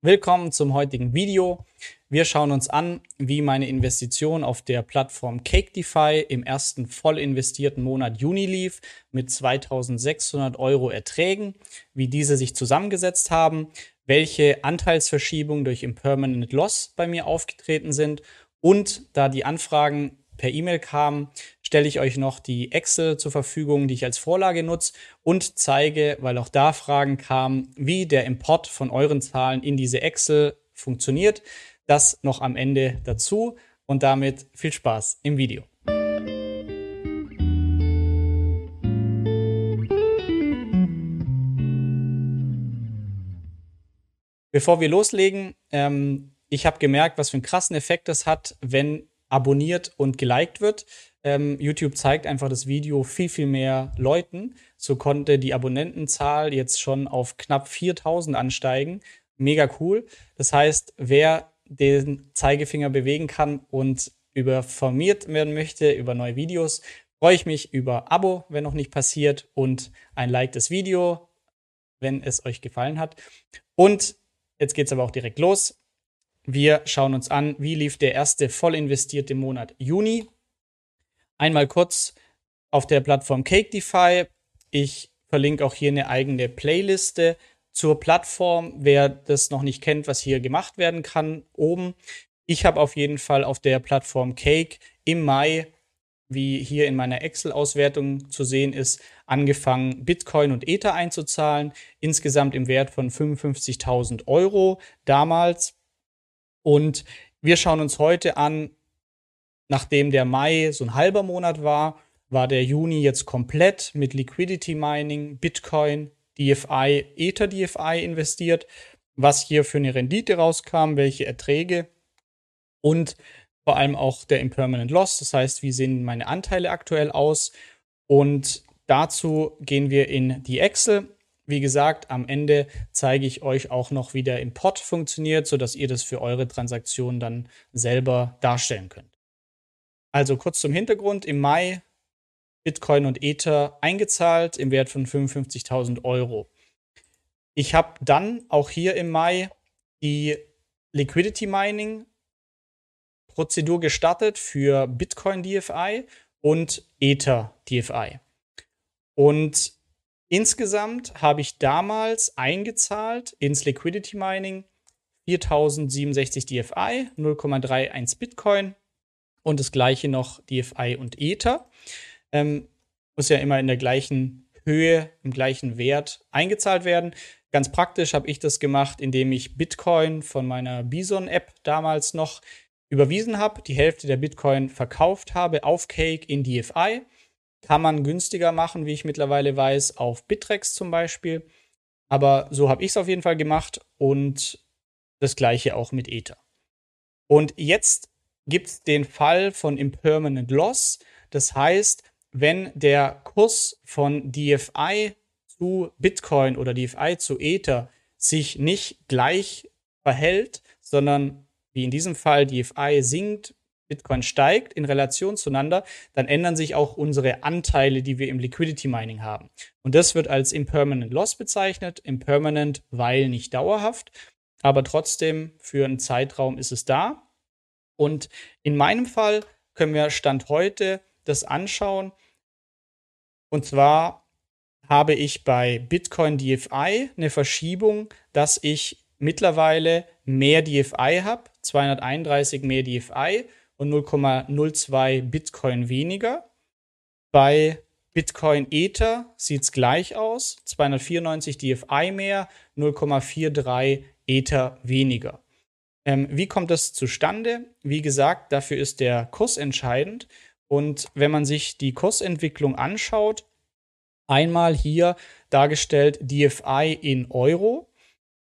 Willkommen zum heutigen Video. Wir schauen uns an, wie meine Investition auf der Plattform CakeDeFi im ersten voll investierten Monat Juni lief mit 2600 Euro Erträgen, wie diese sich zusammengesetzt haben, welche Anteilsverschiebungen durch Impermanent Loss bei mir aufgetreten sind und da die Anfragen per E-Mail kamen, stelle ich euch noch die Excel zur Verfügung, die ich als Vorlage nutze und zeige, weil auch da Fragen kamen, wie der Import von euren Zahlen in diese Excel funktioniert. Das noch am Ende dazu und damit viel Spaß im Video. Bevor wir loslegen, ähm, ich habe gemerkt, was für einen krassen Effekt das hat, wenn abonniert und geliked wird. Ähm, YouTube zeigt einfach das Video viel, viel mehr Leuten. So konnte die Abonnentenzahl jetzt schon auf knapp 4000 ansteigen. Mega cool. Das heißt, wer den Zeigefinger bewegen kann und überformiert werden möchte über neue Videos, freue ich mich über Abo, wenn noch nicht passiert, und ein Like des Video, wenn es euch gefallen hat. Und jetzt geht es aber auch direkt los. Wir schauen uns an, wie lief der erste voll investierte Monat Juni. Einmal kurz auf der Plattform CakeDeFi. Ich verlinke auch hier eine eigene Playliste zur Plattform, wer das noch nicht kennt, was hier gemacht werden kann, oben. Ich habe auf jeden Fall auf der Plattform Cake im Mai, wie hier in meiner Excel-Auswertung zu sehen ist, angefangen, Bitcoin und Ether einzuzahlen, insgesamt im Wert von 55.000 Euro damals. Und wir schauen uns heute an, nachdem der Mai so ein halber Monat war, war der Juni jetzt komplett mit Liquidity Mining, Bitcoin, DFI, Ether DFI investiert, was hier für eine Rendite rauskam, welche Erträge und vor allem auch der Impermanent Loss, das heißt, wie sehen meine Anteile aktuell aus? Und dazu gehen wir in die Excel wie gesagt, am Ende zeige ich euch auch noch, wie der Import funktioniert, sodass ihr das für eure Transaktionen dann selber darstellen könnt. Also kurz zum Hintergrund. Im Mai Bitcoin und Ether eingezahlt im Wert von 55.000 Euro. Ich habe dann auch hier im Mai die Liquidity Mining Prozedur gestartet für Bitcoin DFI und Ether DFI. Und Insgesamt habe ich damals eingezahlt ins Liquidity Mining 4067 DFI, 0,31 Bitcoin und das gleiche noch DFI und Ether. Ähm, muss ja immer in der gleichen Höhe, im gleichen Wert eingezahlt werden. Ganz praktisch habe ich das gemacht, indem ich Bitcoin von meiner Bison-App damals noch überwiesen habe, die Hälfte der Bitcoin verkauft habe auf Cake in DFI kann man günstiger machen, wie ich mittlerweile weiß, auf Bittrex zum Beispiel. Aber so habe ich es auf jeden Fall gemacht und das gleiche auch mit Ether. Und jetzt gibt es den Fall von Impermanent Loss. Das heißt, wenn der Kurs von DFI zu Bitcoin oder DFI zu Ether sich nicht gleich verhält, sondern wie in diesem Fall DFI sinkt, Bitcoin steigt in Relation zueinander, dann ändern sich auch unsere Anteile, die wir im Liquidity Mining haben. Und das wird als Impermanent Loss bezeichnet. Impermanent, weil nicht dauerhaft, aber trotzdem für einen Zeitraum ist es da. Und in meinem Fall können wir Stand heute das anschauen. Und zwar habe ich bei Bitcoin DFI eine Verschiebung, dass ich mittlerweile mehr DFI habe, 231 mehr DFI und 0,02 Bitcoin weniger. Bei Bitcoin Ether sieht es gleich aus. 294 DFI mehr, 0,43 Ether weniger. Ähm, wie kommt das zustande? Wie gesagt, dafür ist der Kurs entscheidend. Und wenn man sich die Kursentwicklung anschaut, einmal hier dargestellt DFI in Euro,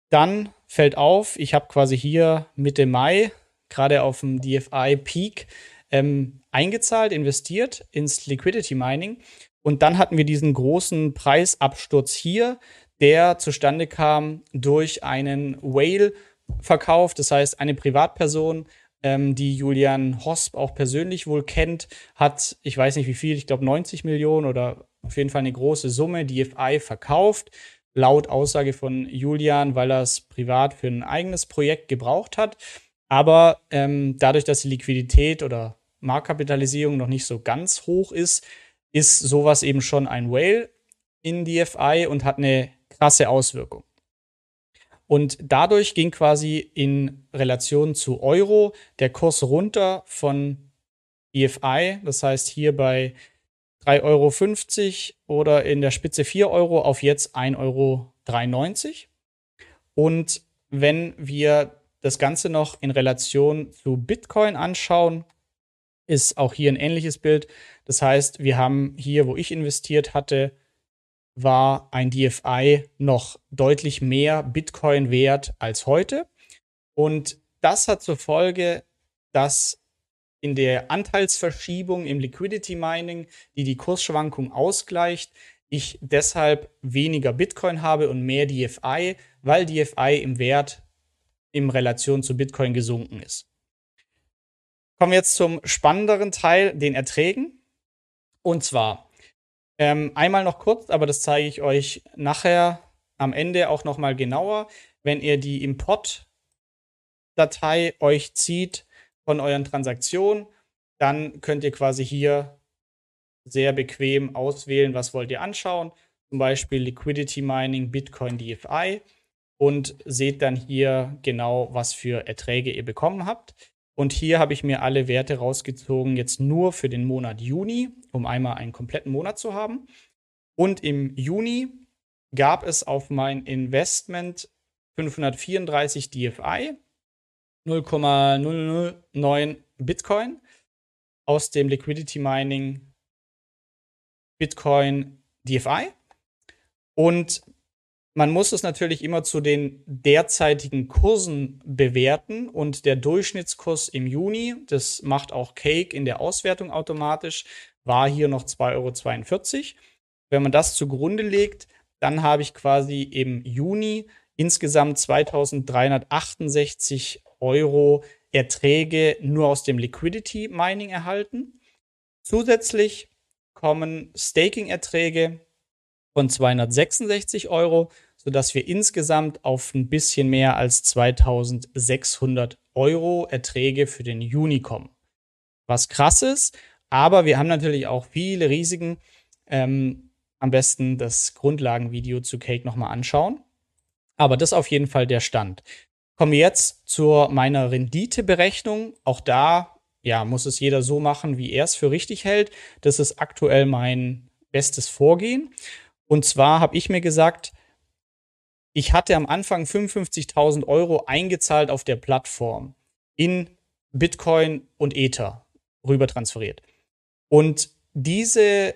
dann fällt auf, ich habe quasi hier Mitte Mai gerade auf dem DFI Peak ähm, eingezahlt, investiert ins Liquidity Mining. Und dann hatten wir diesen großen Preisabsturz hier, der zustande kam durch einen Whale-Verkauf. Das heißt, eine Privatperson, ähm, die Julian Hosp auch persönlich wohl kennt, hat, ich weiß nicht wie viel, ich glaube 90 Millionen oder auf jeden Fall eine große Summe DFI verkauft laut Aussage von Julian, weil er es privat für ein eigenes Projekt gebraucht hat. Aber ähm, dadurch, dass die Liquidität oder Marktkapitalisierung noch nicht so ganz hoch ist, ist sowas eben schon ein Whale in DFI und hat eine krasse Auswirkung. Und dadurch ging quasi in Relation zu Euro der Kurs runter von DFI, das heißt hier bei 3,50 Euro oder in der Spitze 4 Euro auf jetzt 1,93 Euro. Und wenn wir das Ganze noch in Relation zu Bitcoin anschauen, ist auch hier ein ähnliches Bild. Das heißt, wir haben hier, wo ich investiert hatte, war ein DFI noch deutlich mehr Bitcoin wert als heute. Und das hat zur Folge, dass in der Anteilsverschiebung im Liquidity Mining, die die Kursschwankung ausgleicht, ich deshalb weniger Bitcoin habe und mehr DFI, weil DFI im Wert in Relation zu Bitcoin gesunken ist. Kommen wir jetzt zum spannenderen Teil, den Erträgen. Und zwar ähm, einmal noch kurz, aber das zeige ich euch nachher am Ende auch noch mal genauer. Wenn ihr die Import-Datei euch zieht, von euren Transaktionen. Dann könnt ihr quasi hier sehr bequem auswählen, was wollt ihr anschauen. Zum Beispiel Liquidity Mining, Bitcoin DFI und seht dann hier genau, was für Erträge ihr bekommen habt. Und hier habe ich mir alle Werte rausgezogen, jetzt nur für den Monat Juni, um einmal einen kompletten Monat zu haben. Und im Juni gab es auf mein Investment 534 DFI 0,009 Bitcoin aus dem Liquidity Mining Bitcoin DFI. Und man muss es natürlich immer zu den derzeitigen Kursen bewerten und der Durchschnittskurs im Juni, das macht auch Cake in der Auswertung automatisch, war hier noch 2,42 Euro. Wenn man das zugrunde legt, dann habe ich quasi im Juni insgesamt 2368 Euro Erträge nur aus dem Liquidity Mining erhalten. Zusätzlich kommen Staking-Erträge von 266 Euro, sodass wir insgesamt auf ein bisschen mehr als 2600 Euro Erträge für den Juni kommen. Was krass ist, aber wir haben natürlich auch viele Risiken. Ähm, am besten das Grundlagenvideo zu Cake nochmal anschauen. Aber das ist auf jeden Fall der Stand. Kommen wir jetzt zu meiner Renditeberechnung. Auch da ja, muss es jeder so machen, wie er es für richtig hält. Das ist aktuell mein bestes Vorgehen. Und zwar habe ich mir gesagt, ich hatte am Anfang 55.000 Euro eingezahlt auf der Plattform in Bitcoin und Ether rüber transferiert. Und diese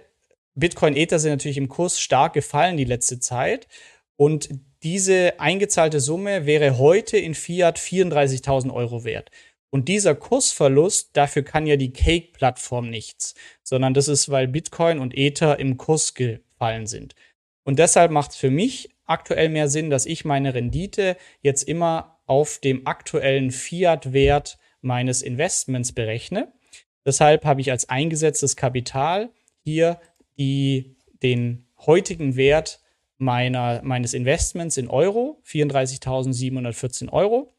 Bitcoin Ether sind natürlich im Kurs stark gefallen die letzte Zeit. Und diese eingezahlte Summe wäre heute in Fiat 34.000 Euro wert. Und dieser Kursverlust, dafür kann ja die Cake-Plattform nichts, sondern das ist, weil Bitcoin und Ether im Kurs gefallen sind. Und deshalb macht es für mich aktuell mehr Sinn, dass ich meine Rendite jetzt immer auf dem aktuellen Fiat-Wert meines Investments berechne. Deshalb habe ich als eingesetztes Kapital hier die, den heutigen Wert meiner, meines Investments in Euro, 34.714 Euro.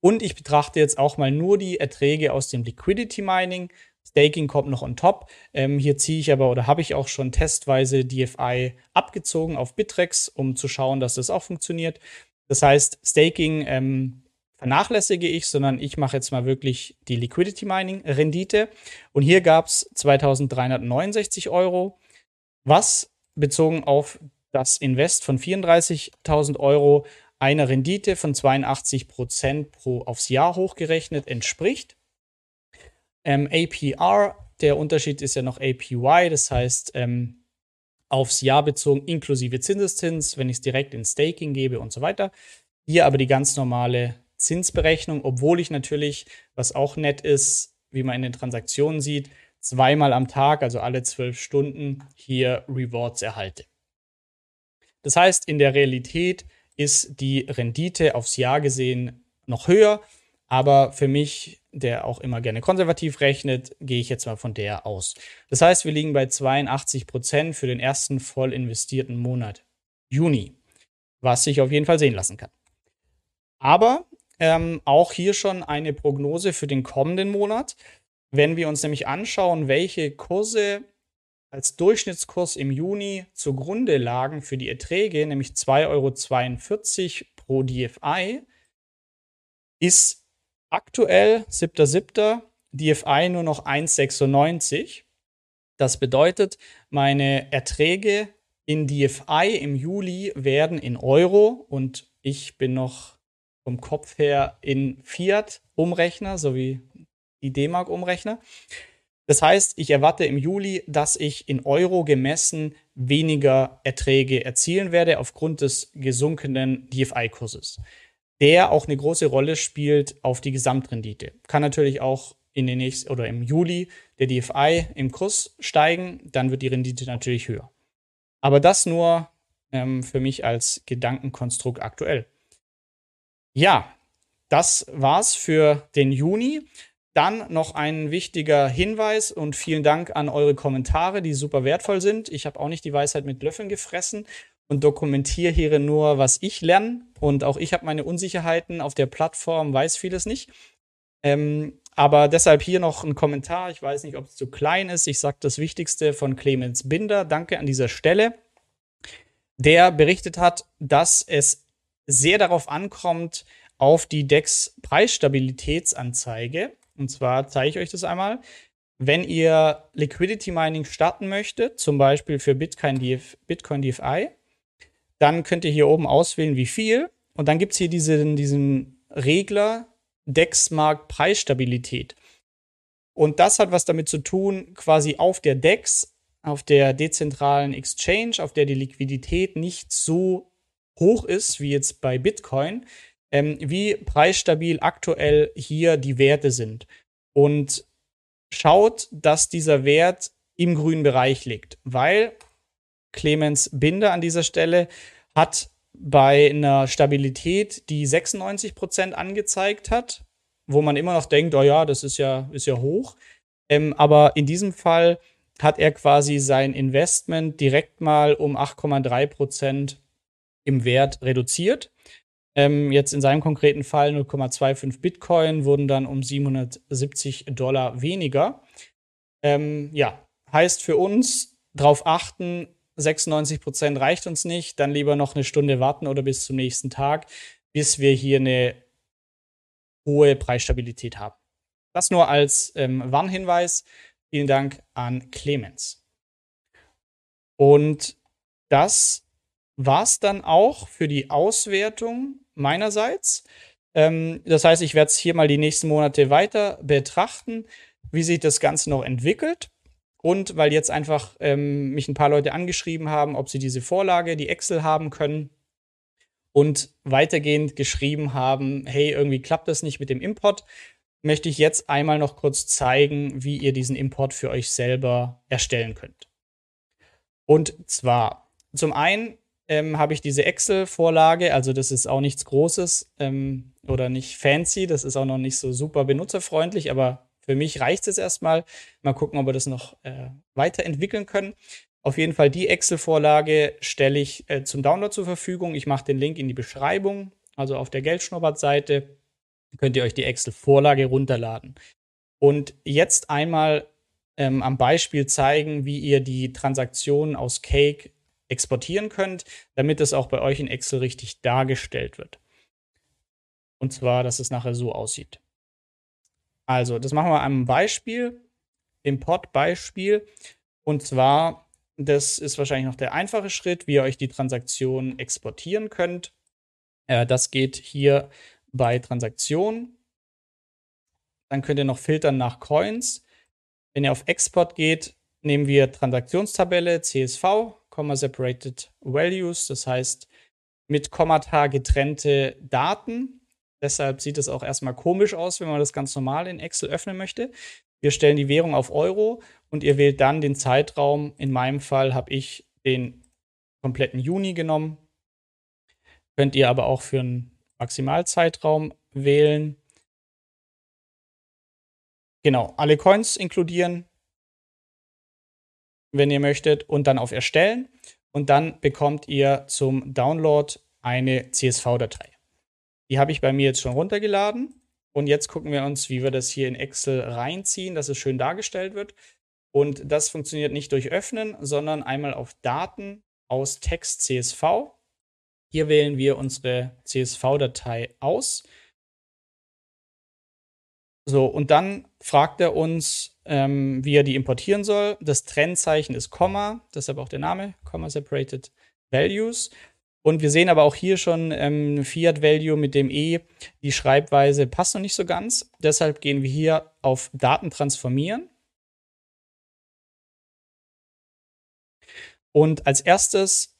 Und ich betrachte jetzt auch mal nur die Erträge aus dem Liquidity Mining. Staking kommt noch on top. Ähm, hier ziehe ich aber oder habe ich auch schon testweise DFI abgezogen auf Bitrex, um zu schauen, dass das auch funktioniert. Das heißt, Staking ähm, vernachlässige ich, sondern ich mache jetzt mal wirklich die Liquidity Mining Rendite. Und hier gab es 2369 Euro, was bezogen auf das Invest von 34.000 Euro einer Rendite von 82 Prozent pro aufs Jahr hochgerechnet entspricht. Ähm, APR, der Unterschied ist ja noch APY, das heißt ähm, aufs Jahr bezogen inklusive Zinseszins, wenn ich es direkt in Staking gebe und so weiter. Hier aber die ganz normale Zinsberechnung, obwohl ich natürlich, was auch nett ist, wie man in den Transaktionen sieht, zweimal am Tag, also alle zwölf Stunden, hier Rewards erhalte. Das heißt, in der Realität ist die Rendite aufs Jahr gesehen noch höher, aber für mich, der auch immer gerne konservativ rechnet, gehe ich jetzt mal von der aus. Das heißt, wir liegen bei 82 Prozent für den ersten voll investierten Monat Juni, was sich auf jeden Fall sehen lassen kann. Aber ähm, auch hier schon eine Prognose für den kommenden Monat. Wenn wir uns nämlich anschauen, welche Kurse als Durchschnittskurs im Juni zugrunde lagen für die Erträge, nämlich 2,42 Euro pro DFI, ist aktuell 7.7. DFI nur noch 1,96. Das bedeutet, meine Erträge in DFI im Juli werden in Euro und ich bin noch vom Kopf her in Fiat-Umrechner sowie die D-Mark-Umrechner. Das heißt, ich erwarte im Juli, dass ich in Euro gemessen weniger Erträge erzielen werde aufgrund des gesunkenen DFI-Kurses, der auch eine große Rolle spielt auf die Gesamtrendite. Kann natürlich auch in den nächsten oder im Juli der DFI im Kurs steigen, dann wird die Rendite natürlich höher. Aber das nur ähm, für mich als Gedankenkonstrukt aktuell. Ja, das war's für den Juni. Dann noch ein wichtiger Hinweis und vielen Dank an eure Kommentare, die super wertvoll sind. Ich habe auch nicht die Weisheit mit Löffeln gefressen und dokumentiere hier nur, was ich lerne. Und auch ich habe meine Unsicherheiten auf der Plattform, weiß vieles nicht. Ähm, aber deshalb hier noch ein Kommentar. Ich weiß nicht, ob es zu klein ist. Ich sage das Wichtigste von Clemens Binder. Danke an dieser Stelle. Der berichtet hat, dass es sehr darauf ankommt, auf die DEX Preisstabilitätsanzeige. Und zwar zeige ich euch das einmal. Wenn ihr Liquidity Mining starten möchtet, zum Beispiel für Bitcoin, Bitcoin DFI, dann könnt ihr hier oben auswählen, wie viel. Und dann gibt es hier diesen, diesen Regler DEX-Markt Preisstabilität. Und das hat was damit zu tun, quasi auf der DEX, auf der dezentralen Exchange, auf der die Liquidität nicht so hoch ist wie jetzt bei Bitcoin, ähm, wie preisstabil aktuell hier die Werte sind. Und schaut, dass dieser Wert im grünen Bereich liegt, weil Clemens Binder an dieser Stelle hat bei einer Stabilität, die 96 Prozent angezeigt hat, wo man immer noch denkt, oh ja, das ist ja, ist ja hoch. Ähm, aber in diesem Fall hat er quasi sein Investment direkt mal um 8,3 Prozent im Wert reduziert. Ähm, jetzt in seinem konkreten Fall 0,25 Bitcoin wurden dann um 770 Dollar weniger. Ähm, ja, heißt für uns darauf achten, 96 Prozent reicht uns nicht, dann lieber noch eine Stunde warten oder bis zum nächsten Tag, bis wir hier eine hohe Preisstabilität haben. Das nur als ähm, Warnhinweis. Vielen Dank an Clemens. Und das war es dann auch für die Auswertung meinerseits. Ähm, das heißt, ich werde es hier mal die nächsten Monate weiter betrachten, wie sich das Ganze noch entwickelt. Und weil jetzt einfach ähm, mich ein paar Leute angeschrieben haben, ob sie diese Vorlage, die Excel haben können und weitergehend geschrieben haben, hey, irgendwie klappt das nicht mit dem Import, möchte ich jetzt einmal noch kurz zeigen, wie ihr diesen Import für euch selber erstellen könnt. Und zwar zum einen ähm, habe ich diese Excel-Vorlage, also das ist auch nichts Großes ähm, oder nicht fancy, das ist auch noch nicht so super benutzerfreundlich, aber für mich reicht es erstmal. Mal gucken, ob wir das noch äh, weiterentwickeln können. Auf jeden Fall die Excel-Vorlage stelle ich äh, zum Download zur Verfügung. Ich mache den Link in die Beschreibung, also auf der Geldschnuppert-Seite könnt ihr euch die Excel-Vorlage runterladen. Und jetzt einmal ähm, am Beispiel zeigen, wie ihr die Transaktionen aus Cake exportieren könnt, damit es auch bei euch in Excel richtig dargestellt wird. Und zwar, dass es nachher so aussieht. Also, das machen wir an einem Beispiel, Import-Beispiel. Und zwar, das ist wahrscheinlich noch der einfache Schritt, wie ihr euch die Transaktion exportieren könnt. Äh, das geht hier bei Transaktionen. Dann könnt ihr noch filtern nach Coins. Wenn ihr auf Export geht, nehmen wir Transaktionstabelle, CSV, Separated Values, das heißt mit Kommata getrennte Daten. Deshalb sieht es auch erstmal komisch aus, wenn man das ganz normal in Excel öffnen möchte. Wir stellen die Währung auf Euro und ihr wählt dann den Zeitraum. In meinem Fall habe ich den kompletten Juni genommen. Könnt ihr aber auch für einen Maximalzeitraum wählen. Genau, alle Coins inkludieren, wenn ihr möchtet, und dann auf Erstellen. und dann bekommt ihr zum Download eine CSV-Datei. Die habe ich bei mir jetzt schon runtergeladen und jetzt gucken wir uns, wie wir das hier in Excel reinziehen, dass es schön dargestellt wird. Und das funktioniert nicht durch Öffnen, sondern einmal auf Daten aus Text CSV. Hier wählen wir unsere CSV-Datei aus. So, und dann fragt er uns, ähm, wie er die importieren soll. Das Trennzeichen ist Komma, deshalb auch der Name, Comma Separated Values. Und wir sehen aber auch hier schon ähm, Fiat Value mit dem E. Die Schreibweise passt noch nicht so ganz. Deshalb gehen wir hier auf Daten transformieren. Und als erstes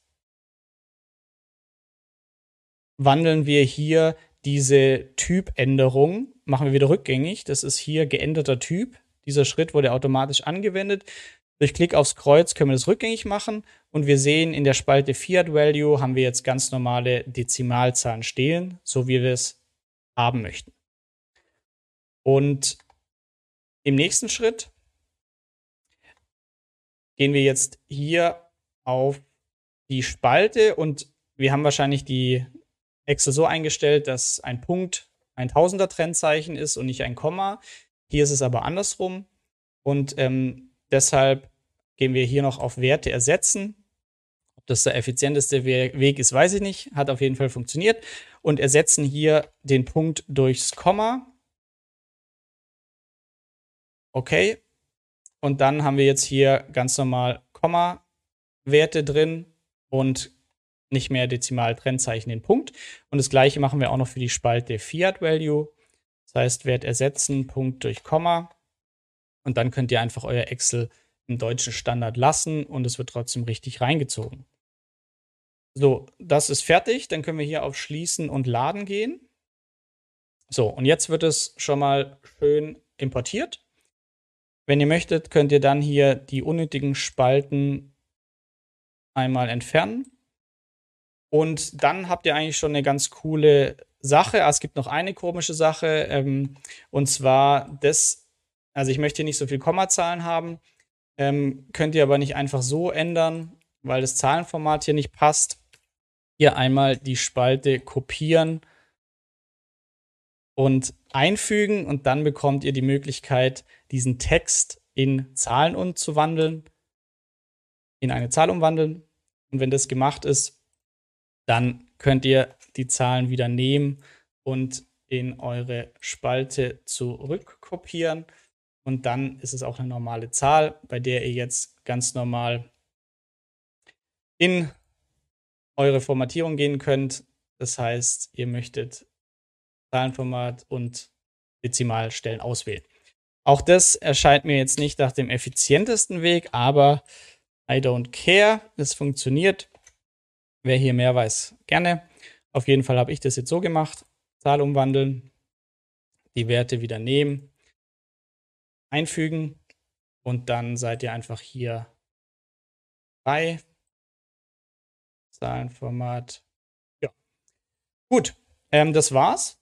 wandeln wir hier diese Typänderung, machen wir wieder rückgängig. Das ist hier geänderter Typ. Dieser Schritt wurde automatisch angewendet. Durch Klick aufs Kreuz können wir das rückgängig machen und wir sehen in der Spalte Fiat Value haben wir jetzt ganz normale Dezimalzahlen stehen, so wie wir es haben möchten. Und im nächsten Schritt gehen wir jetzt hier auf die Spalte und wir haben wahrscheinlich die Excel so eingestellt, dass ein Punkt ein Tausender Trennzeichen ist und nicht ein Komma. Hier ist es aber andersrum und ähm, deshalb gehen wir hier noch auf Werte ersetzen. Ob das der effizienteste Weg ist, weiß ich nicht. Hat auf jeden Fall funktioniert. Und ersetzen hier den Punkt durchs Komma. Okay. Und dann haben wir jetzt hier ganz normal Komma-Werte drin und nicht mehr Dezimal-Trennzeichen den Punkt. Und das gleiche machen wir auch noch für die Spalte Fiat Value. Das heißt, Wert ersetzen, Punkt durch Komma. Und dann könnt ihr einfach euer Excel im deutschen Standard lassen und es wird trotzdem richtig reingezogen. So, das ist fertig. Dann können wir hier auf Schließen und Laden gehen. So, und jetzt wird es schon mal schön importiert. Wenn ihr möchtet, könnt ihr dann hier die unnötigen Spalten einmal entfernen. Und dann habt ihr eigentlich schon eine ganz coole Sache. Ah, es gibt noch eine komische Sache. Ähm, und zwar das, also ich möchte hier nicht so viel Kommazahlen haben. Ähm, könnt ihr aber nicht einfach so ändern, weil das Zahlenformat hier nicht passt. Hier einmal die Spalte kopieren und einfügen und dann bekommt ihr die Möglichkeit, diesen Text in Zahlen umzuwandeln, in eine Zahl umwandeln. Und wenn das gemacht ist, dann könnt ihr die Zahlen wieder nehmen und in eure Spalte zurückkopieren. Und dann ist es auch eine normale Zahl, bei der ihr jetzt ganz normal in eure Formatierung gehen könnt. Das heißt, ihr möchtet Zahlenformat und Dezimalstellen auswählen. Auch das erscheint mir jetzt nicht nach dem effizientesten Weg, aber I don't care. Es funktioniert. Wer hier mehr weiß, gerne. Auf jeden Fall habe ich das jetzt so gemacht. Zahl umwandeln, die Werte wieder nehmen, einfügen und dann seid ihr einfach hier bei Zahlenformat. Ja. Gut, ähm, das war's.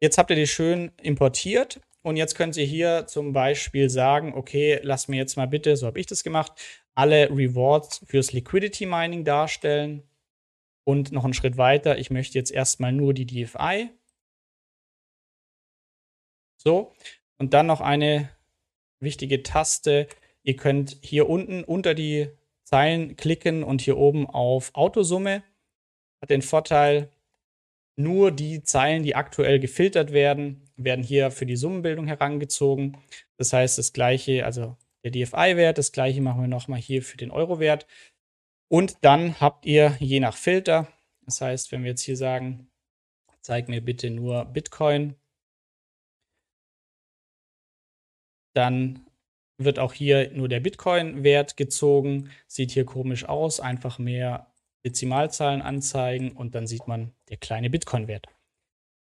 Jetzt habt ihr die schön importiert und jetzt könnt ihr hier zum Beispiel sagen, okay, lass mir jetzt mal bitte, so habe ich das gemacht, alle Rewards fürs Liquidity Mining darstellen. Und noch einen Schritt weiter, ich möchte jetzt erstmal nur die DFI. So, und dann noch eine wichtige Taste. Ihr könnt hier unten unter die Zeilen klicken und hier oben auf Autosumme. Hat den Vorteil, nur die Zeilen, die aktuell gefiltert werden, werden hier für die Summenbildung herangezogen. Das heißt, das gleiche, also der DFI-Wert, das gleiche machen wir nochmal hier für den Euro-Wert. Und dann habt ihr je nach Filter, das heißt, wenn wir jetzt hier sagen, zeig mir bitte nur Bitcoin, dann wird auch hier nur der Bitcoin-Wert gezogen. Sieht hier komisch aus, einfach mehr Dezimalzahlen anzeigen und dann sieht man der kleine Bitcoin-Wert.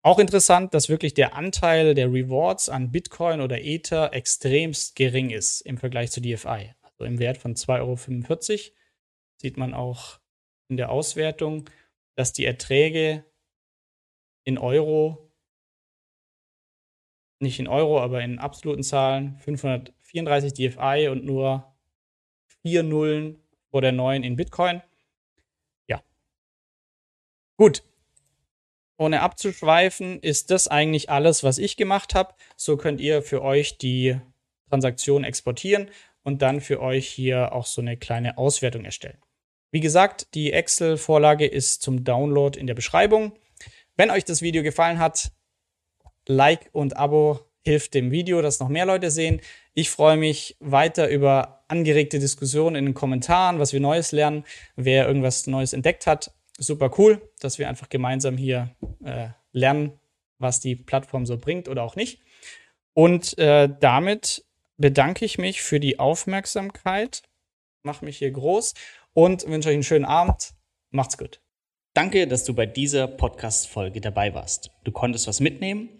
Auch interessant, dass wirklich der Anteil der Rewards an Bitcoin oder Ether extremst gering ist im Vergleich zu DFI. Also im Wert von 2,45 Euro sieht man auch in der Auswertung, dass die Erträge in Euro nicht in Euro, aber in absoluten Zahlen 534 DFI und nur vier Nullen vor der neuen in Bitcoin. Gut. Ohne abzuschweifen, ist das eigentlich alles, was ich gemacht habe. So könnt ihr für euch die Transaktion exportieren und dann für euch hier auch so eine kleine Auswertung erstellen. Wie gesagt, die Excel-Vorlage ist zum Download in der Beschreibung. Wenn euch das Video gefallen hat, Like und Abo hilft dem Video, dass noch mehr Leute sehen. Ich freue mich weiter über angeregte Diskussionen in den Kommentaren, was wir Neues lernen, wer irgendwas Neues entdeckt hat. Super cool, dass wir einfach gemeinsam hier äh, lernen, was die Plattform so bringt oder auch nicht. Und äh, damit bedanke ich mich für die Aufmerksamkeit, mache mich hier groß und wünsche euch einen schönen Abend. Macht's gut. Danke, dass du bei dieser Podcast-Folge dabei warst. Du konntest was mitnehmen